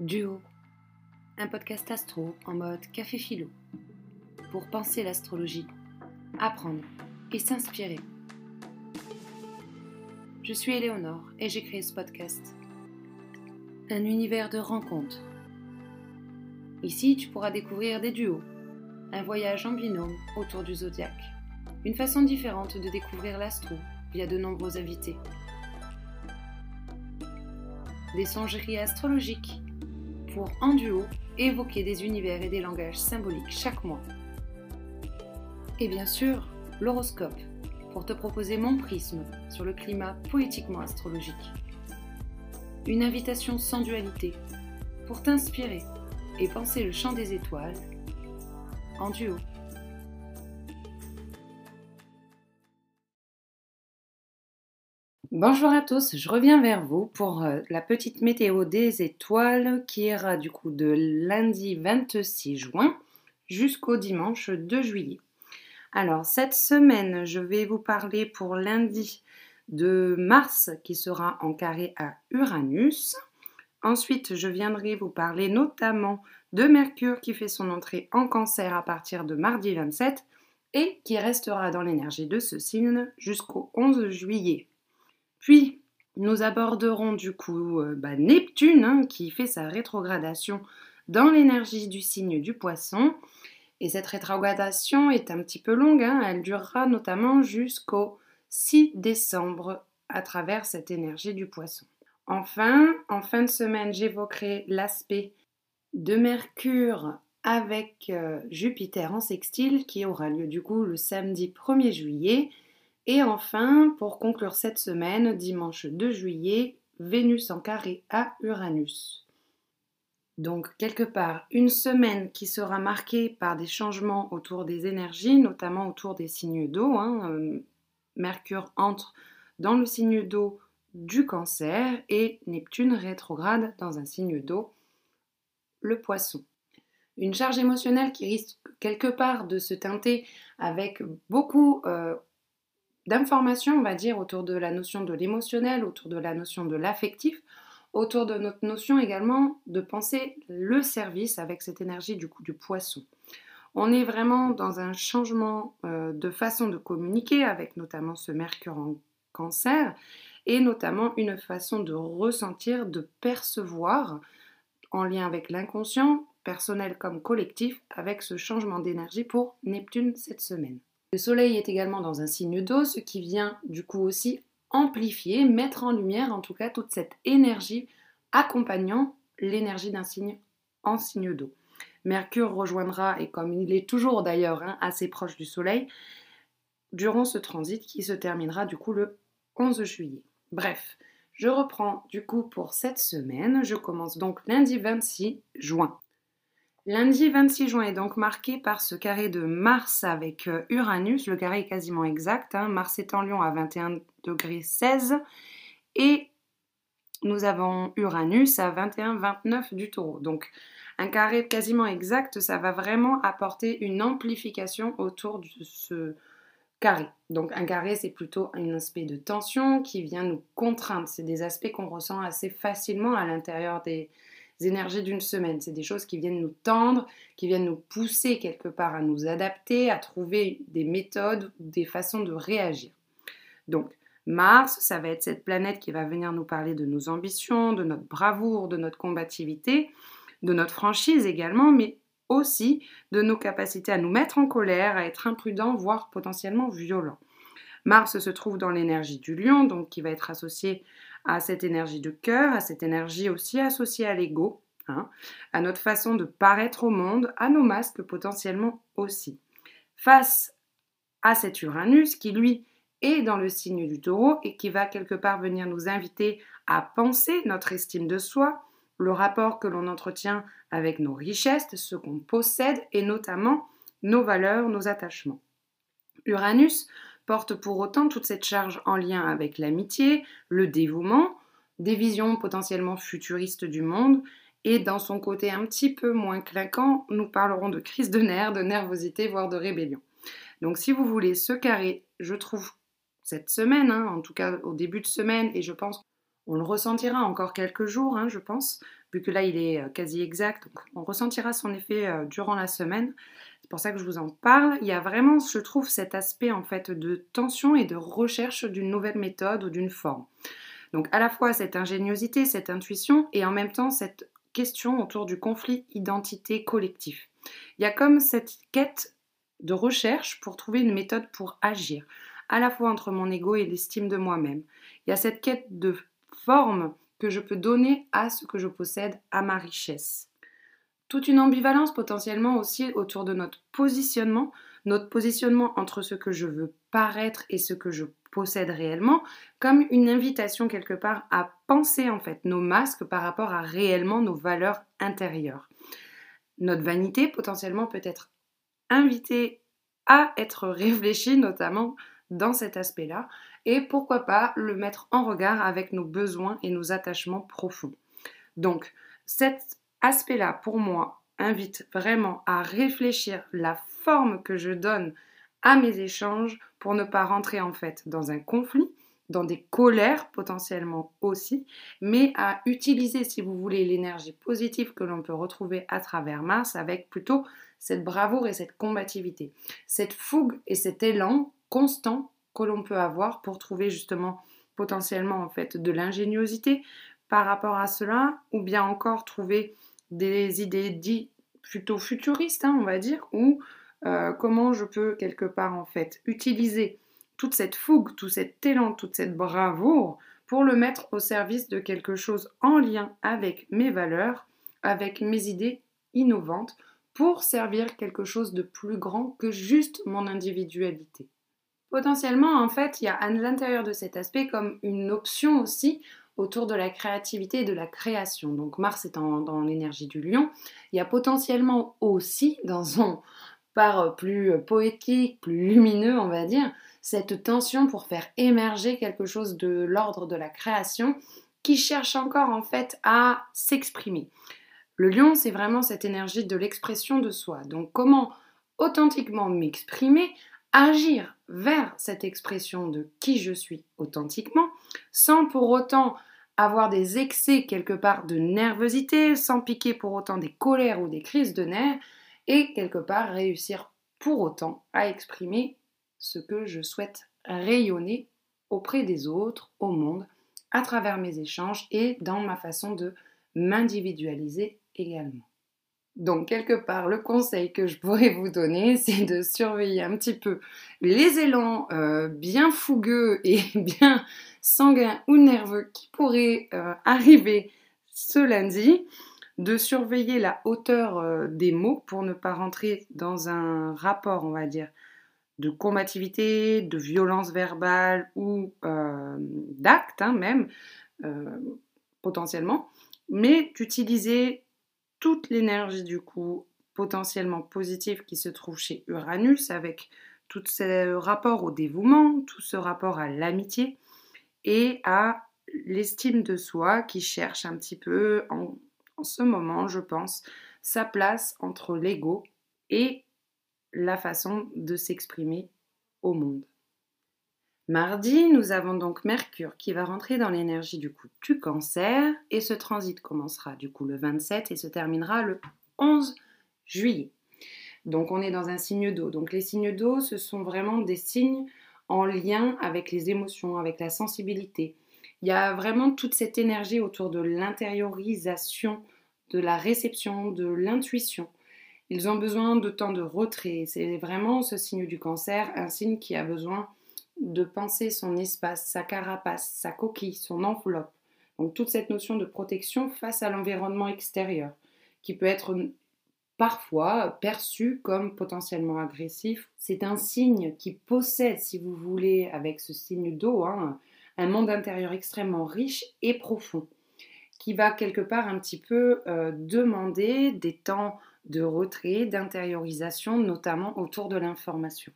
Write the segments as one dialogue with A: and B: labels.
A: Duo, un podcast astro en mode café philo, pour penser l'astrologie, apprendre et s'inspirer. Je suis Éléonore et j'ai créé ce podcast. Un univers de rencontres. Ici, tu pourras découvrir des duos, un voyage en binôme autour du zodiaque, une façon différente de découvrir l'astro via de nombreux invités. Des songeries astrologiques pour, en duo, évoquer des univers et des langages symboliques chaque mois. Et bien sûr, l'horoscope, pour te proposer mon prisme sur le climat poétiquement astrologique. Une invitation sans dualité, pour t'inspirer et penser le chant des étoiles en duo. Bonjour à tous, je reviens vers vous pour euh, la petite météo des étoiles qui ira du coup de lundi 26 juin jusqu'au dimanche 2 juillet. Alors cette semaine, je vais vous parler pour lundi de Mars qui sera en carré à Uranus. Ensuite, je viendrai vous parler notamment de Mercure qui fait son entrée en cancer à partir de mardi 27 et qui restera dans l'énergie de ce signe jusqu'au 11 juillet. Puis, nous aborderons du coup euh, bah, Neptune hein, qui fait sa rétrogradation dans l'énergie du signe du poisson. Et cette rétrogradation est un petit peu longue, hein. elle durera notamment jusqu'au 6 décembre à travers cette énergie du poisson. Enfin, en fin de semaine, j'évoquerai l'aspect de Mercure avec euh, Jupiter en sextile qui aura lieu du coup le samedi 1er juillet et enfin, pour conclure cette semaine, dimanche 2 juillet, Vénus en carré à Uranus. Donc quelque part, une semaine qui sera marquée par des changements autour des énergies, notamment autour des signes d'eau. Hein. Euh, Mercure entre dans le signe d'eau du cancer et Neptune rétrograde dans un signe d'eau, le poisson. Une charge émotionnelle qui risque quelque part de se teinter avec beaucoup euh, d'informations, on va dire, autour de la notion de l'émotionnel, autour de la notion de l'affectif, autour de notre notion également de penser le service avec cette énergie du coup du poisson. On est vraiment dans un changement euh, de façon de communiquer avec notamment ce Mercure en cancer et notamment une façon de ressentir, de percevoir en lien avec l'inconscient, personnel comme collectif, avec ce changement d'énergie pour Neptune cette semaine. Le Soleil est également dans un signe d'eau, ce qui vient du coup aussi amplifier, mettre en lumière en tout cas toute cette énergie accompagnant l'énergie d'un signe en signe d'eau. Mercure rejoindra, et comme il est toujours d'ailleurs hein, assez proche du Soleil, durant ce transit qui se terminera du coup le 11 juillet. Bref, je reprends du coup pour cette semaine. Je commence donc lundi 26 juin. Lundi 26 juin est donc marqué par ce carré de Mars avec euh, Uranus. Le carré est quasiment exact. Hein. Mars est en Lion à 21 degrés 16 et nous avons Uranus à 21-29 du taureau. Donc un carré quasiment exact, ça va vraiment apporter une amplification autour de ce carré. Donc un carré, c'est plutôt un aspect de tension qui vient nous contraindre. C'est des aspects qu'on ressent assez facilement à l'intérieur des, énergies d'une semaine. C'est des choses qui viennent nous tendre, qui viennent nous pousser quelque part à nous adapter, à trouver des méthodes, des façons de réagir. Donc, Mars, ça va être cette planète qui va venir nous parler de nos ambitions, de notre bravoure, de notre combativité, de notre franchise également, mais aussi de nos capacités à nous mettre en colère, à être imprudents, voire potentiellement violents. Mars se trouve dans l'énergie du lion, donc qui va être associé à cette énergie de cœur, à cette énergie aussi associée à l'ego, hein, à notre façon de paraître au monde, à nos masques potentiellement aussi. Face à cet Uranus qui, lui, est dans le signe du taureau et qui va quelque part venir nous inviter à penser notre estime de soi, le rapport que l'on entretient avec nos richesses, ce qu'on possède et notamment nos valeurs, nos attachements. Uranus porte pour autant toute cette charge en lien avec l'amitié, le dévouement, des visions potentiellement futuristes du monde, et dans son côté un petit peu moins claquant, nous parlerons de crise de nerfs, de nervosité, voire de rébellion. Donc si vous voulez ce carré, je trouve cette semaine, hein, en tout cas au début de semaine, et je pense On le ressentira encore quelques jours, hein, je pense, vu que là il est euh, quasi exact. On ressentira son effet euh, durant la semaine. C'est pour ça que je vous en parle. Il y a vraiment, je trouve, cet aspect en fait de tension et de recherche d'une nouvelle méthode ou d'une forme. Donc à la fois cette ingéniosité, cette intuition et en même temps cette question autour du conflit identité collectif. Il y a comme cette quête de recherche pour trouver une méthode pour agir, à la fois entre mon ego et l'estime de moi-même. Il y a cette quête de forme que je peux donner à ce que je possède, à ma richesse. Toute une ambivalence potentiellement aussi autour de notre positionnement, notre positionnement entre ce que je veux paraître et ce que je possède réellement, comme une invitation quelque part à penser en fait nos masques par rapport à réellement nos valeurs intérieures. Notre vanité potentiellement peut être invitée à être réfléchie notamment dans cet aspect-là et pourquoi pas le mettre en regard avec nos besoins et nos attachements profonds. Donc cet aspect-là pour moi invite vraiment à réfléchir la forme que je donne à mes échanges pour ne pas rentrer en fait dans un conflit, dans des colères potentiellement aussi, mais à utiliser, si vous voulez, l'énergie positive que l'on peut retrouver à travers Mars avec plutôt cette bravoure et cette combativité, cette fougue et cet élan constant que l'on peut avoir pour trouver justement potentiellement en fait de l'ingéniosité par rapport à cela, ou bien encore trouver des idées dites plutôt futuristes, hein, on va dire, ou euh, comment je peux quelque part en fait utiliser toute cette fougue, tout cet élan, toute cette bravoure pour le mettre au service de quelque chose en lien avec mes valeurs, avec mes idées innovantes, pour servir quelque chose de plus grand que juste mon individualité. Potentiellement, en fait, il y a à l'intérieur de cet aspect comme une option aussi autour de la créativité et de la création. Donc Mars étant dans l'énergie du lion, il y a potentiellement aussi dans son part plus poétique, plus lumineux, on va dire, cette tension pour faire émerger quelque chose de l'ordre de la création qui cherche encore en fait à s'exprimer. Le lion, c'est vraiment cette énergie de l'expression de soi. Donc comment authentiquement m'exprimer, agir vers cette expression de qui je suis authentiquement, sans pour autant avoir des excès quelque part de nervosité, sans piquer pour autant des colères ou des crises de nerfs, et quelque part réussir pour autant à exprimer ce que je souhaite rayonner auprès des autres, au monde, à travers mes échanges et dans ma façon de m'individualiser également. Donc quelque part, le conseil que je pourrais vous donner, c'est de surveiller un petit peu les élans euh, bien fougueux et bien sanguins ou nerveux qui pourraient euh, arriver ce lundi, de surveiller la hauteur euh, des mots pour ne pas rentrer dans un rapport, on va dire, de combativité, de violence verbale ou d'acte hein, même, potentiellement, mais d'utiliser toute l'énergie du coup potentiellement positive qui se trouve chez Uranus avec tout ce rapport au dévouement, tout ce rapport à l'amitié et à l'estime de soi qui cherche un petit peu en, ce moment, je pense, sa place entre l'ego et la façon de s'exprimer au monde. Mardi, nous avons donc Mercure qui va rentrer dans l'énergie du coup du cancer et ce transit commencera du coup le 27 et se terminera le 11 juillet. Donc on est dans un signe d'eau. Donc les signes d'eau, ce sont vraiment des signes en lien avec les émotions, avec la sensibilité. Il y a vraiment toute cette énergie autour de l'intériorisation, de la réception, de l'intuition. Ils ont besoin de temps de retrait. C'est vraiment ce signe du cancer, un signe qui a besoin de penser son espace, sa carapace, sa coquille, son enveloppe. Donc toute cette notion de protection face à l'environnement extérieur, qui peut être parfois perçu comme potentiellement agressif. C'est un signe qui possède, si vous voulez, avec ce signe d'eau, hein, un monde intérieur extrêmement riche et profond, qui va quelque part un petit peu euh, demander des temps de retrait, d'intériorisation, notamment autour de l'information.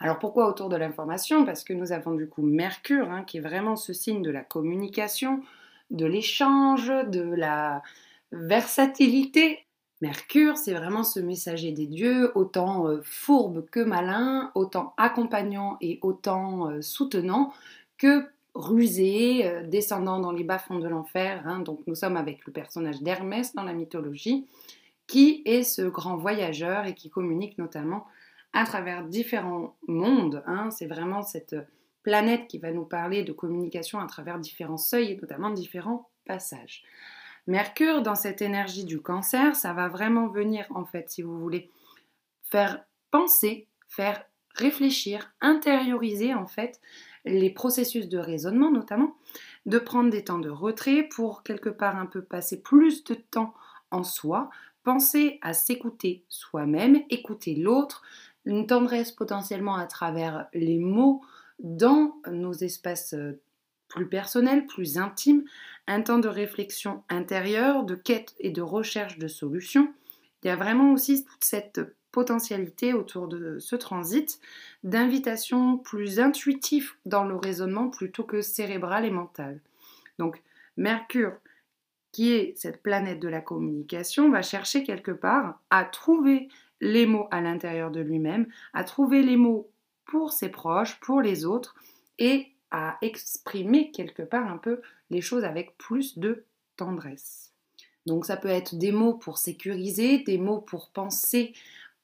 A: Alors pourquoi autour de l'information? Parce que nous avons du coup Mercure, hein, qui est vraiment ce signe de la communication, de l'échange, de la versatilité. Mercure, c'est vraiment ce messager des dieux, autant euh, fourbe que malin, autant accompagnant et autant euh, soutenant que rusé, euh, descendant dans les bas-fonds de l'enfer. Hein. donc nous sommes avec le personnage d'Hermès dans la mythologie, qui est ce grand voyageur et qui communique notamment à travers différents mondes. Hein. C'est vraiment cette planète qui va nous parler de communication à travers différents seuils et notamment différents passages. Mercure, dans cette énergie du cancer, ça va vraiment venir, en fait, si vous voulez, faire penser, faire réfléchir, intérioriser, en fait, les processus de raisonnement notamment, de prendre des temps de retrait pour quelque part un peu passer plus de temps en soi, penser à s'écouter soi-même, écouter l'autre, une tendresse potentiellement à travers les mots dans nos espaces euh, plus personnel, plus intime, un temps de réflexion intérieure, de quête et de recherche de solutions. Il y a vraiment aussi toute cette potentialité autour de ce transit d'invitation plus intuitif dans le raisonnement plutôt que cérébral et mental. Donc Mercure, qui est cette planète de la communication, va chercher quelque part à trouver les mots à l'intérieur de lui-même, à trouver les mots pour ses proches, pour les autres, et à exprimer quelque part un peu les choses avec plus de tendresse. Donc ça peut être des mots pour sécuriser, des mots pour penser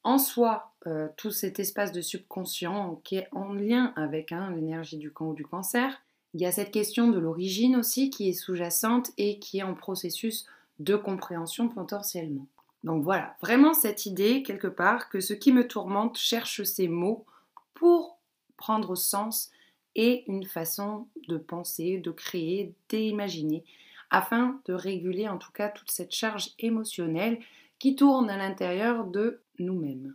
A: en soi euh, tout cet espace de subconscient qui est en lien avec hein, l'énergie du camp ou du cancer. Il y a cette question de l'origine aussi qui est sous-jacente et qui est en processus de compréhension potentiellement. Donc voilà, vraiment cette idée quelque part que ce qui me tourmente cherche ces mots pour prendre sens et une façon de penser, de créer, d'imaginer, afin de réguler en tout cas toute cette charge émotionnelle qui tourne à l'intérieur de nous-mêmes.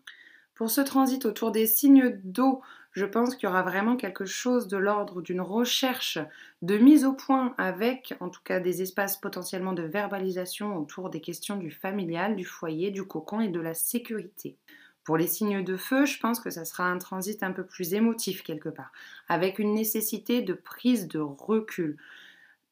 A: Pour ce transit autour des signes d'eau, je pense qu'il y aura vraiment quelque chose de l'ordre d'une recherche de mise au point avec en tout cas des espaces potentiellement de verbalisation autour des questions du familial, du foyer, du cocon et de la sécurité. Pour les signes de feu, je pense que ça sera un transit un peu plus émotif quelque part, avec une nécessité de prise de recul.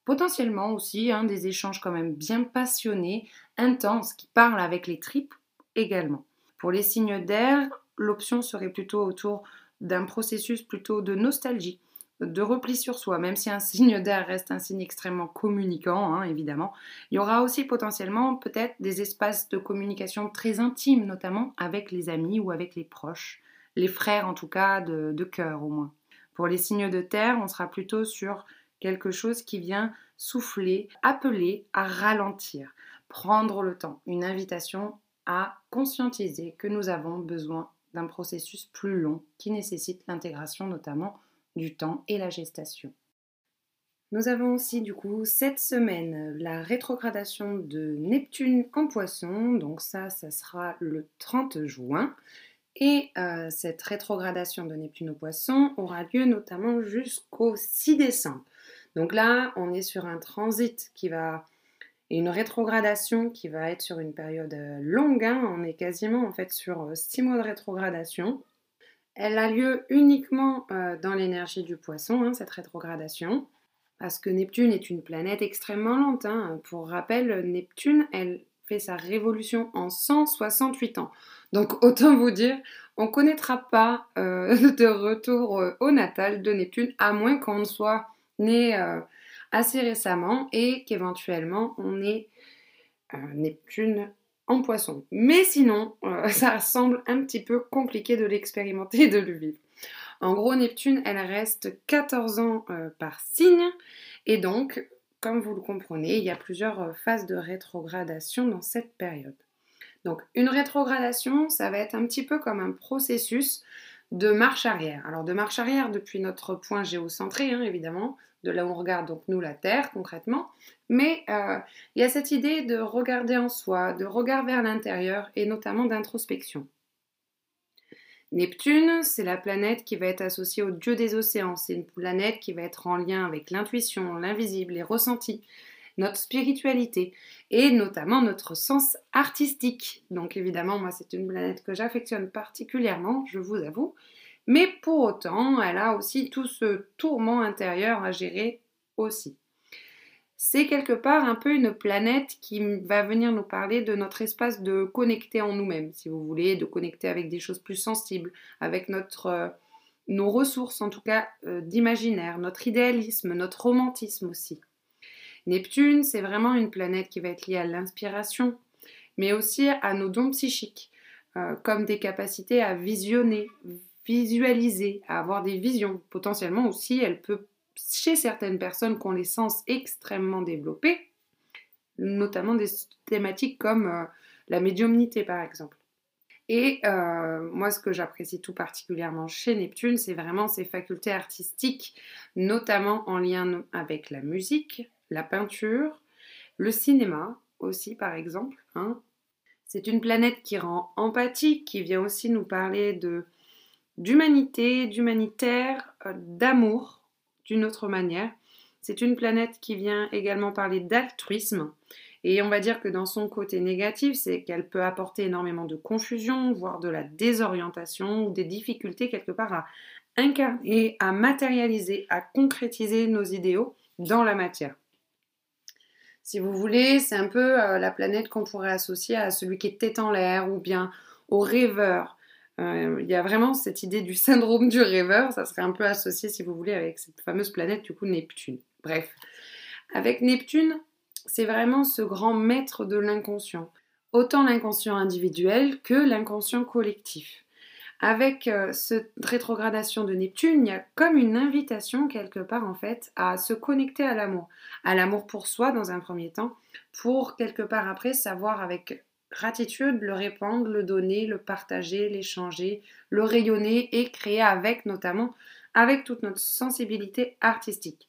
A: Potentiellement aussi hein, des échanges quand même bien passionnés, intenses, qui parlent avec les tripes également. Pour les signes d'air, l'option serait plutôt autour d'un processus plutôt de nostalgie, de repli sur soi, même si un signe d'air reste un signe extrêmement communicant, hein, évidemment. Il y aura aussi potentiellement peut-être des espaces de communication très intimes, notamment avec les amis ou avec les proches, les frères en tout cas de, de cœur au moins. Pour les signes de terre, on sera plutôt sur quelque chose qui vient souffler, appeler à ralentir, prendre le temps, une invitation à conscientiser que nous avons besoin d'un processus plus long qui nécessite l'intégration notamment du temps et la gestation. Nous avons aussi du coup cette semaine la rétrogradation de Neptune en poisson, donc ça, ça sera le 30 juin. Et euh, cette rétrogradation de Neptune au poisson aura lieu notamment jusqu'au 6 décembre. Donc là, on est sur un transit qui va et une rétrogradation qui va être sur une période euh, longue. Hein. On est quasiment en fait sur 6 euh, mois de rétrogradation. Elle a lieu uniquement euh, dans l'énergie du poisson, hein, cette rétrogradation, parce que Neptune est une planète extrêmement lente. Hein. Pour rappel, Neptune, elle fait sa révolution en 168 ans. Donc autant vous dire, on ne connaîtra pas euh, de retour euh, au natal de Neptune, à moins qu'on soit né assez récemment et qu'éventuellement on ait Neptune poisson. Mais sinon, euh, ça semble un petit peu compliqué de l'expérimenter de le vivre. En gros, Neptune, elle reste 14 ans euh, par signe. Et donc, comme vous le comprenez, il y a plusieurs euh, phases de rétrogradation dans cette période. Donc, une rétrogradation, ça va être un petit peu comme un processus de marche arrière. Alors, de marche arrière depuis notre point géocentré, hein, évidemment, de là où on regarde donc nous la Terre concrètement, mais euh, il y a cette idée de regarder en soi, de regard vers l'intérieur et notamment d'introspection. Neptune, c'est la planète qui va être associée au dieu des océans. C'est une planète qui va être en lien avec l'intuition, l'invisible, les ressentis, notre spiritualité et notamment notre sens artistique. Donc évidemment, moi, c'est une planète que j'affectionne particulièrement, je vous avoue. Mais pour autant, elle a aussi tout ce tourment intérieur à gérer aussi. C'est quelque part un peu une planète qui va venir nous parler de notre espace de connecter en nous-mêmes, si vous voulez, de connecter avec des choses plus sensibles, avec euh, nos ressources en tout cas euh, d'imaginaire, notre idéalisme, notre romantisme aussi. Neptune, c'est vraiment une planète qui va être liée à l'inspiration, mais aussi à nos dons psychiques, euh, comme des capacités à visionner, visualiser, à avoir des visions. Potentiellement aussi, elle peut, chez certaines personnes qui ont les sens extrêmement développés, notamment des thématiques comme euh, la médiumnité par exemple. Et euh, moi, ce que j'apprécie tout particulièrement chez Neptune, c'est vraiment ses facultés artistiques, notamment en lien avec la musique, la peinture, le cinéma aussi, par exemple. Hein. C'est une planète qui rend empathique, qui vient aussi nous parler de d'humanité, d'humanitaire, euh, d'amour, d'une autre manière. C'est une planète qui vient également parler d'altruisme. Et on va dire que dans son côté négatif, c'est qu'elle peut apporter énormément de confusion, voire de la désorientation ou des difficultés quelque part à incarner, à matérialiser, à concrétiser nos idéaux dans la matière. Si vous voulez, c'est un peu euh, la planète qu'on pourrait associer à celui qui est tête en l'air ou bien au rêveur. Euh, il y a vraiment cette idée du syndrome du rêveur, ça serait un peu associé, si vous voulez, avec cette fameuse planète, du coup, Neptune. Bref, avec Neptune, c'est vraiment ce grand maître de l'inconscient, autant l'inconscient individuel que l'inconscient collectif. Avec euh, cette rétrogradation de Neptune, il y a comme une invitation quelque part en fait à se connecter à l'amour, à l'amour pour soi dans un premier temps, pour quelque part après savoir avec gratitude le répandre, le donner, le partager, l'échanger, le rayonner et créer avec notamment avec toute notre sensibilité artistique.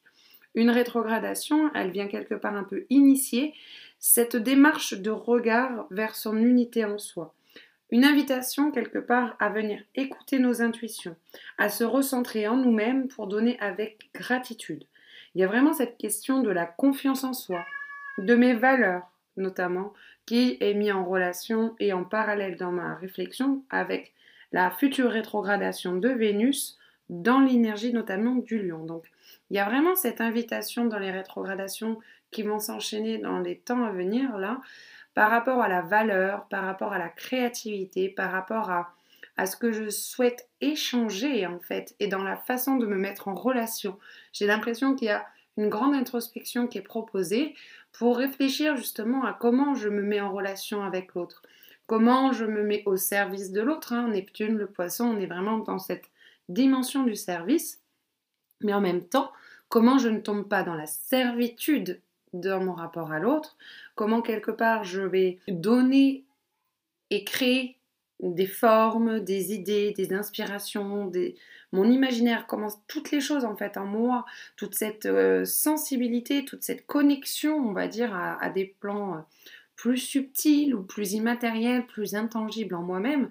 A: Une rétrogradation, elle vient quelque part un peu initier cette démarche de regard vers son unité en soi une invitation quelque part à venir écouter nos intuitions, à se recentrer en nous-mêmes pour donner avec gratitude. Il y a vraiment cette question de la confiance en soi, de mes valeurs notamment, qui est mis en relation et en parallèle dans ma réflexion avec la future rétrogradation de Vénus dans l'énergie notamment du lion. Donc il y a vraiment cette invitation dans les rétrogradations qui vont s'enchaîner dans les temps à venir là par rapport à la valeur, par rapport à la créativité, par rapport à, à ce que je souhaite échanger en fait et dans la façon de me mettre en relation. J'ai l'impression qu'il y a une grande introspection qui est proposée pour réfléchir justement à comment je me mets en relation avec l'autre, comment je me mets au service de l'autre. Hein. Neptune, le poisson, on est vraiment dans cette dimension du service, mais en même temps, comment je ne tombe pas dans la servitude dans mon rapport à l'autre, comment quelque part je vais donner et créer des formes, des idées, des inspirations, des... mon imaginaire, comment toutes les choses en fait en moi, toute cette euh, sensibilité, toute cette connexion, on va dire, à, des plans euh, plus subtils ou plus immatériels, plus intangibles en moi-même,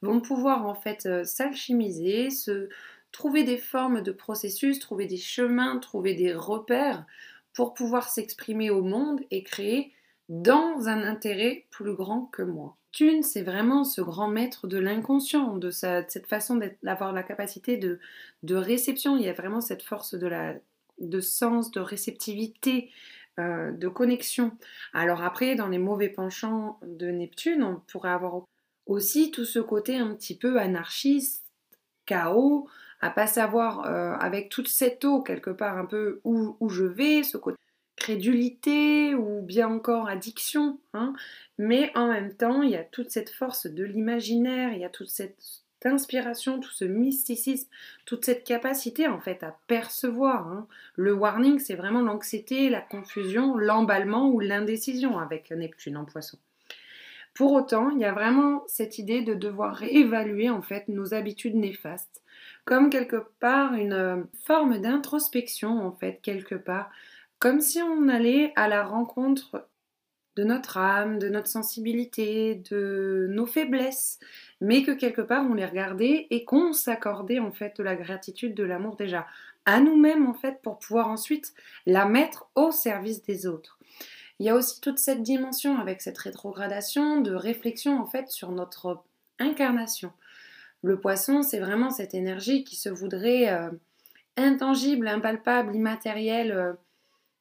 A: vont pouvoir en fait euh, s'alchimiser, se trouver des formes de processus, trouver des chemins, trouver des repères pour pouvoir s'exprimer au monde et créer dans un intérêt plus grand que moi. Thune, c'est vraiment ce grand maître de l'inconscient, de, cette façon d'avoir la capacité de, réception. Il y a vraiment cette force de sens, de réceptivité, euh, de connexion. Alors après, dans les mauvais penchants de Neptune, on pourrait avoir aussi tout ce côté un petit peu anarchiste, chaos, à pas savoir euh, avec toute cette eau quelque part un peu où, où, je vais, ce côté crédulité ou bien encore addiction, hein. mais en même temps il y a toute cette force de l'imaginaire, il y a toute cette inspiration, tout ce mysticisme, toute cette capacité en fait à percevoir. Hein. Le warning c'est vraiment l'anxiété, la confusion, l'emballement ou l'indécision avec Neptune en poisson. Pour autant, il y a vraiment cette idée de devoir réévaluer en fait nos habitudes néfastes comme quelque part une euh, forme d'introspection en fait, quelque part, comme si on allait à la rencontre de notre âme, de notre sensibilité, de nos faiblesses, mais que quelque part on les regardait et qu'on s'accordait en fait de la gratitude, de l'amour déjà à nous-mêmes en fait pour pouvoir ensuite la mettre au service des autres. Il y a aussi toute cette dimension avec cette rétrogradation de réflexion en fait sur notre incarnation. Le poisson, c'est vraiment cette énergie qui se voudrait euh, intangible, impalpable, immatérielle, euh,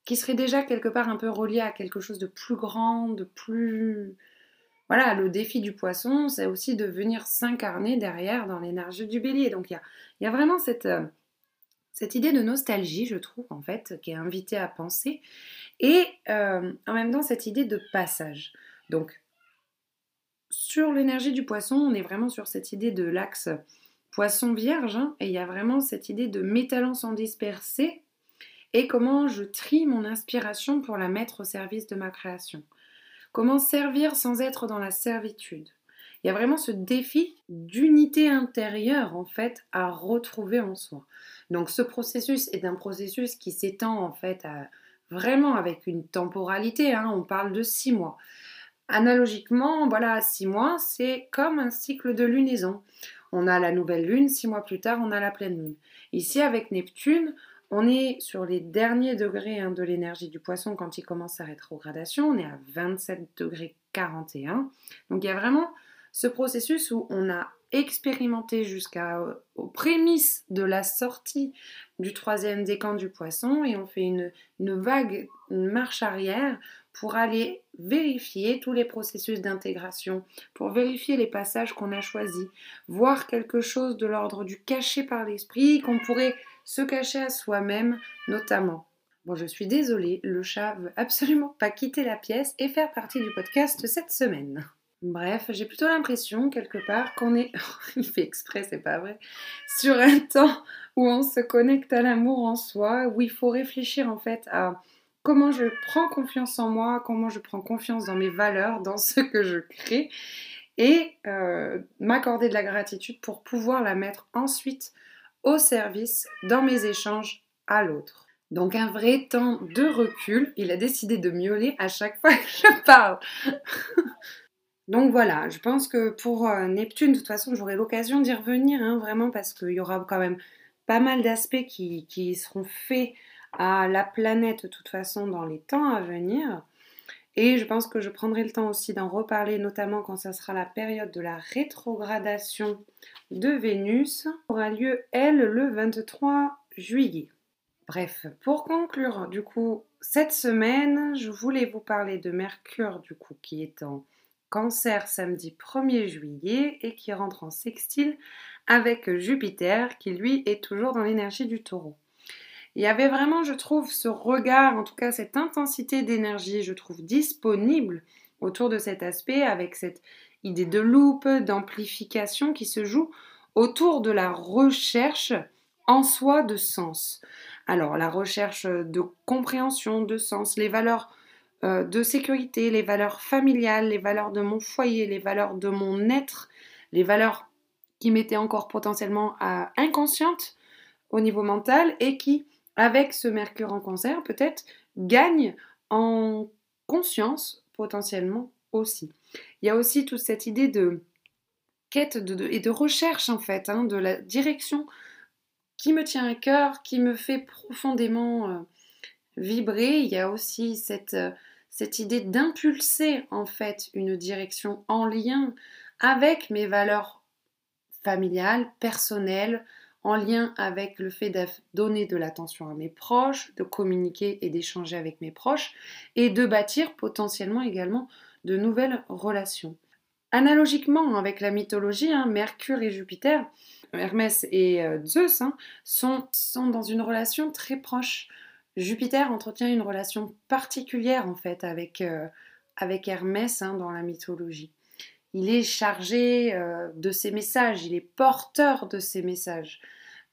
A: qui serait déjà quelque part un peu reliée à quelque chose de plus grand, de plus voilà, le défi du poisson, c'est aussi de venir s'incarner derrière dans l'énergie du bélier. Donc il y a, vraiment cette, euh, cette idée de nostalgie, je trouve, en fait, qui est invitée à penser. Et euh, en même temps, cette idée de passage. Donc, sur l'énergie du poisson, on est vraiment sur cette idée de l'axe poisson vierge, hein, et il y a vraiment cette idée de métallant sans disperser, et comment je trie mon inspiration pour la mettre au service de ma création. Comment servir sans être dans la servitude. Il y a vraiment ce défi d'unité intérieure, en fait, à retrouver en soi. Donc ce processus est un processus qui s'étend, en fait, vraiment avec une temporalité, hein, on parle de six mois. Analogiquement, voilà, six mois, c'est comme un cycle de lunaison. On a la nouvelle lune, six mois plus tard, on a la pleine lune. Ici, avec Neptune, on est sur les derniers degrés hein, de l'énergie du poisson quand il commence sa rétrogradation. On est à 27 degrés 41. Donc il y a vraiment ce processus où on a expérimenté jusqu'aux prémices de la sortie du troisième décan du poisson et on fait une, une vague, une marche arrière pour aller vérifier tous les processus d'intégration, pour vérifier les passages qu'on a choisis, voir quelque chose de l'ordre du caché par l'esprit qu'on pourrait se cacher à soi-même notamment. Bon, je suis désolée, le chat veut absolument pas quitter la pièce et faire partie du podcast cette semaine. Bref, j'ai plutôt l'impression, quelque part, qu'on est. Il fait exprès, c'est pas vrai. Sur un temps où on se connecte à l'amour en soi, où il faut réfléchir en fait à comment je prends confiance en moi, comment je prends confiance dans mes valeurs, dans ce que je crée, et euh, m'accorder de la gratitude pour pouvoir la mettre ensuite au service dans mes échanges à l'autre. Donc un vrai temps de recul. Il a décidé de miauler à chaque fois que je parle. Donc voilà, je pense que pour euh, Neptune, de toute façon, j'aurai l'occasion d'y revenir, hein, vraiment, parce qu'il y aura quand même pas mal d'aspects qui, qui, seront faits à la planète, de toute façon, dans les temps à venir. Et je pense que je prendrai le temps aussi d'en reparler, notamment quand ça sera la période de la rétrogradation de Vénus, aura lieu, elle, le 23 juillet. Bref, pour conclure, du coup, cette semaine, je voulais vous parler de Mercure, du coup, qui est en cancer samedi 1er juillet et qui rentre en sextile avec Jupiter, qui lui est toujours dans l'énergie du taureau. Il y avait vraiment, je trouve, ce regard, en tout cas cette intensité d'énergie, je trouve, disponible autour de cet aspect, avec cette idée de loupe, d'amplification qui se joue autour de la recherche en soi de sens. Alors, la recherche de compréhension, de sens, les valeurs euh, de sécurité, les valeurs familiales, les valeurs de mon foyer, les valeurs de mon être, les valeurs qui m'étaient encore potentiellement euh, inconscientes au niveau mental et qui avec ce Mercure en cancer, peut-être gagne en conscience potentiellement aussi. Il y a aussi toute cette idée de quête et de recherche en fait, hein, de la direction qui me tient à cœur, qui me fait profondément euh, vibrer. Il y a aussi euh, cette idée d'impulser en fait une direction en lien avec mes valeurs familiales, personnelles, en lien avec le fait de donner de l'attention à mes proches, de communiquer et d'échanger avec mes proches, et de bâtir potentiellement également de nouvelles relations. Analogiquement avec la mythologie, hein, Mercure et Jupiter, Hermès et euh, Zeus hein, sont, dans une relation très proche. Jupiter entretient une relation particulière en fait avec, euh, avec Hermès hein, dans la mythologie il est chargé euh, de ses messages, il est porteur de ses messages.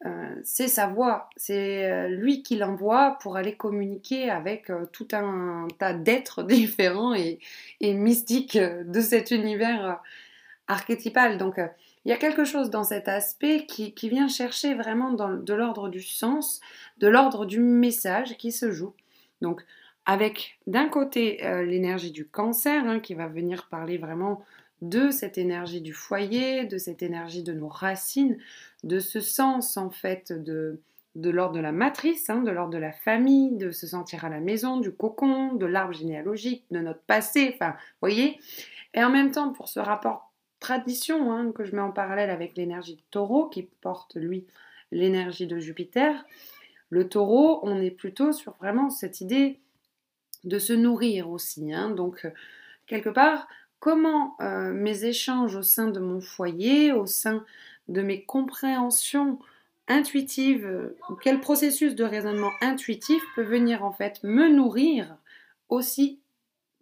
A: Euh, c'est sa voix, c'est euh, lui qui l'envoie pour aller communiquer avec tout un tas d'êtres différents et, mystiques de cet univers archétypal. Donc il y a quelque chose dans cet aspect qui, vient chercher vraiment de l'ordre du sens, de l'ordre du message qui se joue. Donc avec d'un côté l'énergie du cancer hein, qui va venir parler vraiment de cette énergie du foyer, de cette énergie de nos racines, de ce sens en fait de, de l'ordre de la matrice, hein, de l'ordre de la famille, de se sentir à la maison, du cocon, de l'arbre généalogique, de notre passé, enfin, voyez. Et en même temps, pour ce rapport tradition hein, que je mets en parallèle avec l'énergie de taureau qui porte, lui, l'énergie de Jupiter, le taureau, on est plutôt sur vraiment cette idée de se nourrir aussi. Hein. donc, quelque part, comment euh, mes échanges au sein de mon foyer, au sein de mes compréhensions intuitives, euh, quel processus de raisonnement intuitif peut venir en fait me nourrir aussi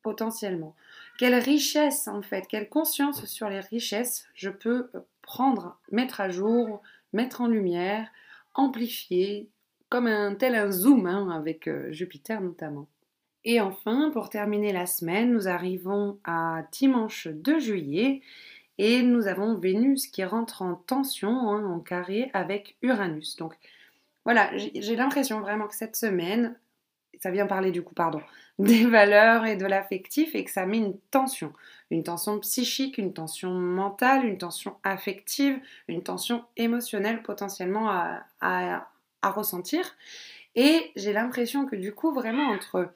A: potentiellement? Quelle richesse en fait, quelle conscience sur les richesses je peux prendre, mettre à jour, mettre en lumière, amplifier, comme un tel un zoom hein, avec euh, Jupiter notamment? Et enfin, pour terminer la semaine, nous arrivons à dimanche 2 juillet et nous avons Vénus qui rentre en tension, hein, en carré avec Uranus. Donc voilà, j'ai l'impression vraiment que cette semaine, ça vient parler du coup, pardon, des valeurs et de l'affectif et que ça met une tension. Une tension psychique, une tension mentale, une tension affective, une tension émotionnelle potentiellement à, à ressentir. Et j'ai l'impression que du coup, vraiment entre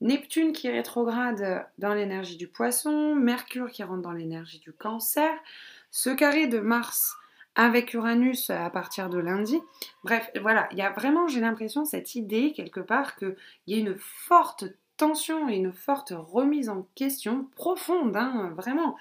A: Neptune qui rétrograde dans l'énergie du poisson, Mercure qui rentre dans l'énergie du cancer, ce carré de Mars avec Uranus à partir de lundi. Bref, voilà, il y a vraiment, j'ai l'impression, cette idée quelque part qu'il y a une forte tension et une forte remise en question profonde, hein, vraiment,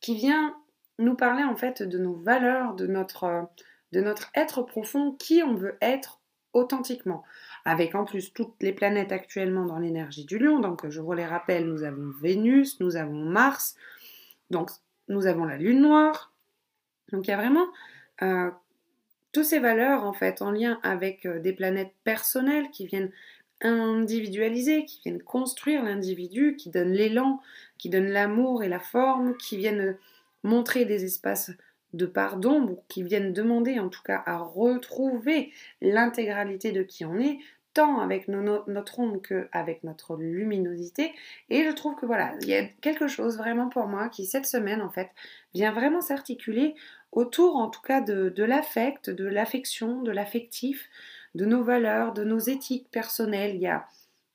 A: qui vient nous parler en fait de nos valeurs, de notre, de notre être profond, qui on veut être authentiquement avec en plus toutes les planètes actuellement dans l'énergie du lion. Donc je vous les rappelle, nous avons Vénus, nous avons Mars, donc nous avons la Lune noire. Donc il y a vraiment euh, toutes ces valeurs en fait en lien avec euh, des planètes personnelles qui viennent individualiser, qui viennent construire l'individu, qui donnent l'élan, qui donnent l'amour et la forme, qui viennent montrer des espaces de pardon, ou qui viennent demander en tout cas à retrouver l'intégralité de qui on est, tant avec notre ombre qu'avec notre luminosité. Et je trouve que voilà, il y a quelque chose vraiment pour moi qui cette semaine en fait vient vraiment s'articuler autour en tout cas de, l'affect, de l'affection, de l'affectif, de nos valeurs, de nos éthiques personnelles. Il y a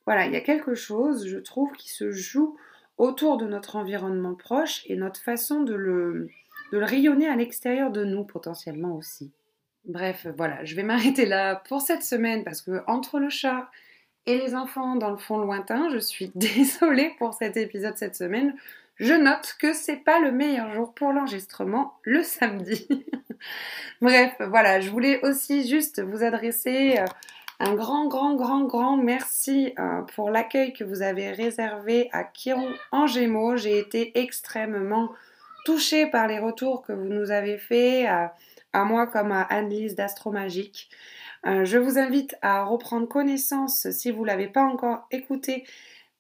A: voilà, il y a quelque chose, je trouve, qui se joue autour de notre environnement proche et notre façon de le rayonner à l'extérieur de nous potentiellement aussi. Bref, voilà, je vais m'arrêter là pour cette semaine parce que entre le chat et les enfants dans le fond lointain, je suis désolée pour cet épisode cette semaine. Je note que c'est pas le meilleur jour pour l'enregistrement le samedi. Bref, voilà, je voulais aussi juste vous adresser euh, un grand, grand, grand, grand merci euh, pour l'accueil que vous avez réservé à Chiron en Gémeaux. J'ai été extrêmement touchée par les retours que vous nous avez faits, à, moi comme à Anne-Lise d'Astromagique. Euh, je vous invite à reprendre connaissance, si vous ne l'avez pas encore écouté,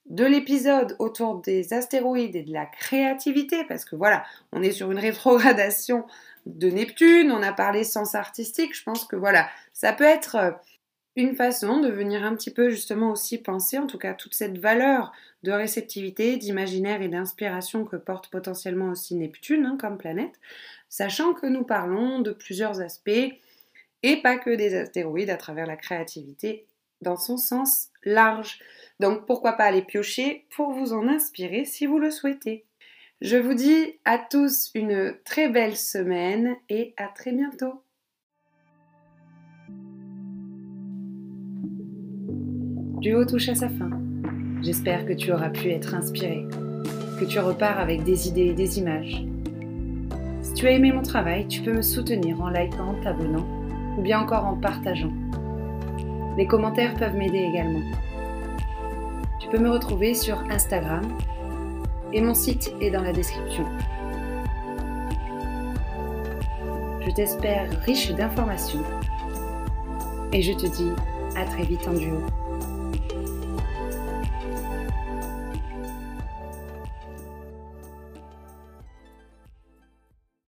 A: de l'épisode autour des astéroïdes et de la créativité, parce que voilà, on est sur une rétrogradation de Neptune, on a parlé sens artistique, je pense que voilà, ça peut être euh, une façon de venir un petit peu justement aussi penser, en tout cas toute cette valeur de réceptivité, d'imaginaire et d'inspiration que porte potentiellement aussi Neptune hein, comme planète, sachant que nous parlons de plusieurs aspects et pas que des astéroïdes à travers la créativité dans son sens large. Donc pourquoi pas aller piocher pour vous en inspirer si vous le souhaitez. Je vous dis à tous une très belle semaine et à très bientôt. Duo touche à sa fin. J'espère que tu auras pu être inspiré, que tu repars avec des idées et des images. Tu as aimé mon travail, tu peux me soutenir en likant, t'abonnant ou bien encore en partageant. Les commentaires peuvent m'aider également. Tu peux me retrouver sur Instagram et mon site est dans la description. Je t'espère riche d'informations et je te dis à très vite en duo.